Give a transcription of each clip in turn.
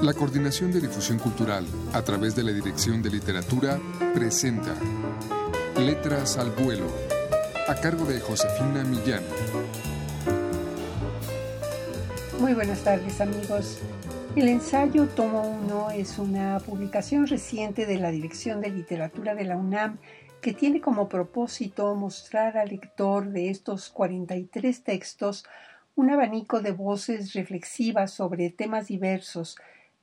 La Coordinación de Difusión Cultural, a través de la Dirección de Literatura, presenta Letras al Vuelo, a cargo de Josefina Millán. Muy buenas tardes amigos. El ensayo Tomo 1 es una publicación reciente de la Dirección de Literatura de la UNAM que tiene como propósito mostrar al lector de estos 43 textos un abanico de voces reflexivas sobre temas diversos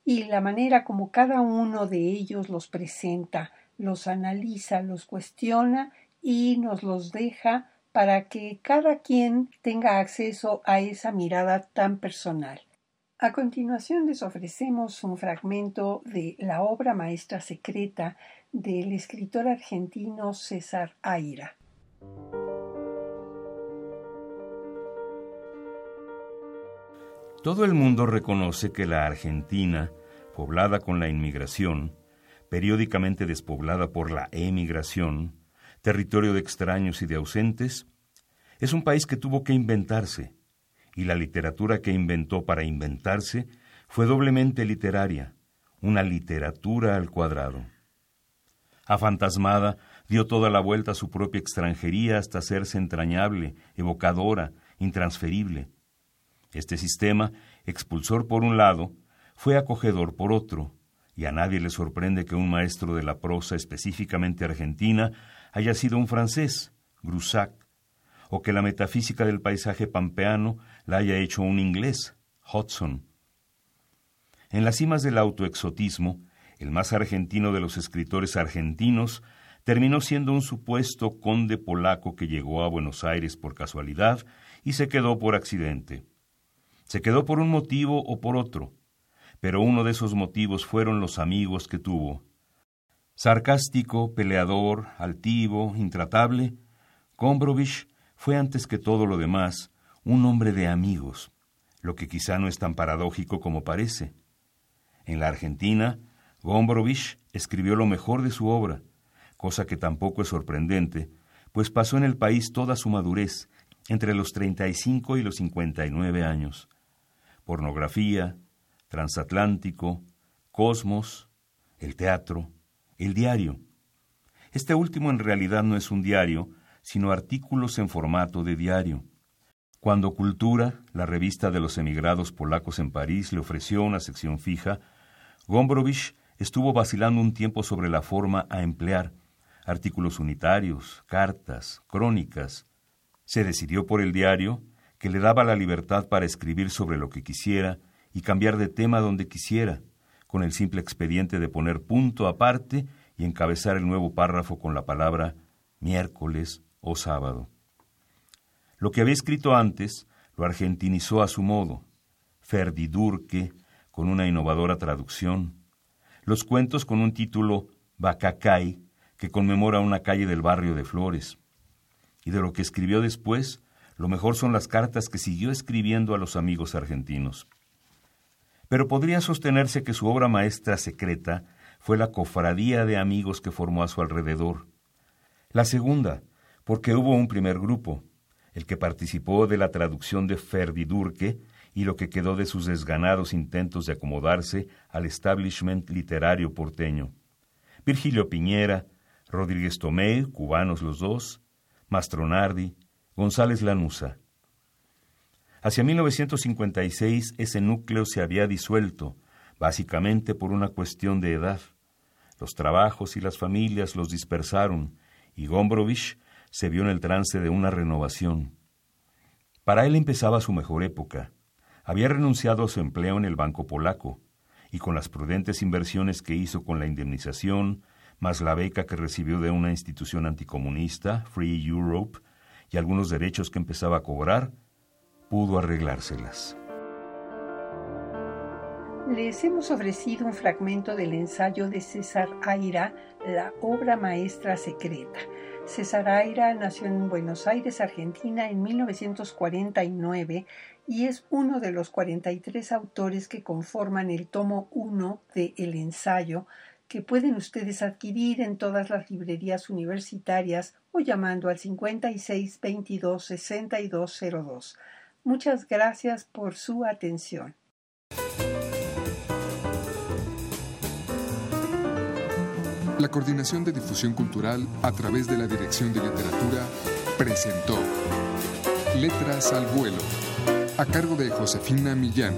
y la manera como cada uno de ellos los presenta, los analiza, los cuestiona y nos los deja para que cada quien tenga acceso a esa mirada tan personal. A continuación les ofrecemos un fragmento de la obra maestra secreta del escritor argentino César Aira. Todo el mundo reconoce que la Argentina, poblada con la inmigración, periódicamente despoblada por la emigración, territorio de extraños y de ausentes, es un país que tuvo que inventarse, y la literatura que inventó para inventarse fue doblemente literaria, una literatura al cuadrado. Afantasmada, dio toda la vuelta a su propia extranjería hasta hacerse entrañable, evocadora, intransferible. Este sistema, expulsor por un lado, fue acogedor por otro, y a nadie le sorprende que un maestro de la prosa específicamente argentina haya sido un francés, Grusac, o que la metafísica del paisaje pampeano la haya hecho un inglés, Hodgson. En las cimas del autoexotismo, el más argentino de los escritores argentinos terminó siendo un supuesto conde polaco que llegó a Buenos Aires por casualidad y se quedó por accidente. Se quedó por un motivo o por otro, pero uno de esos motivos fueron los amigos que tuvo. Sarcástico, peleador, altivo, intratable, Gombrowicz fue antes que todo lo demás un hombre de amigos, lo que quizá no es tan paradójico como parece. En la Argentina, Gombrowicz escribió lo mejor de su obra, cosa que tampoco es sorprendente, pues pasó en el país toda su madurez, entre los 35 y los 59 años pornografía, transatlántico, cosmos, el teatro, el diario. Este último en realidad no es un diario, sino artículos en formato de diario. Cuando Cultura, la revista de los emigrados polacos en París, le ofreció una sección fija, Gombrowicz estuvo vacilando un tiempo sobre la forma a emplear, artículos unitarios, cartas, crónicas. Se decidió por el diario que le daba la libertad para escribir sobre lo que quisiera y cambiar de tema donde quisiera, con el simple expediente de poner punto aparte y encabezar el nuevo párrafo con la palabra miércoles o sábado. Lo que había escrito antes lo argentinizó a su modo, Ferdidurque, con una innovadora traducción, los cuentos con un título Bacacay, que conmemora una calle del barrio de Flores, y de lo que escribió después, lo mejor son las cartas que siguió escribiendo a los amigos argentinos. Pero podría sostenerse que su obra maestra secreta fue la cofradía de amigos que formó a su alrededor. La segunda, porque hubo un primer grupo, el que participó de la traducción de Ferdidurque y lo que quedó de sus desganados intentos de acomodarse al establishment literario porteño. Virgilio Piñera, Rodríguez Tomé, cubanos los dos, Mastronardi, González Lanusa. Hacia 1956 ese núcleo se había disuelto, básicamente por una cuestión de edad. Los trabajos y las familias los dispersaron y Gombrowicz se vio en el trance de una renovación. Para él empezaba su mejor época. Había renunciado a su empleo en el Banco Polaco y con las prudentes inversiones que hizo con la indemnización, más la beca que recibió de una institución anticomunista, Free Europe, y algunos derechos que empezaba a cobrar, pudo arreglárselas. Les hemos ofrecido un fragmento del ensayo de César Aira, La obra maestra secreta. César Aira nació en Buenos Aires, Argentina, en 1949 y es uno de los 43 autores que conforman el tomo 1 de El ensayo, que pueden ustedes adquirir en todas las librerías universitarias o llamando al 56 22 6202. Muchas gracias por su atención. La Coordinación de Difusión Cultural a través de la Dirección de Literatura presentó Letras al Vuelo a cargo de Josefina Millán.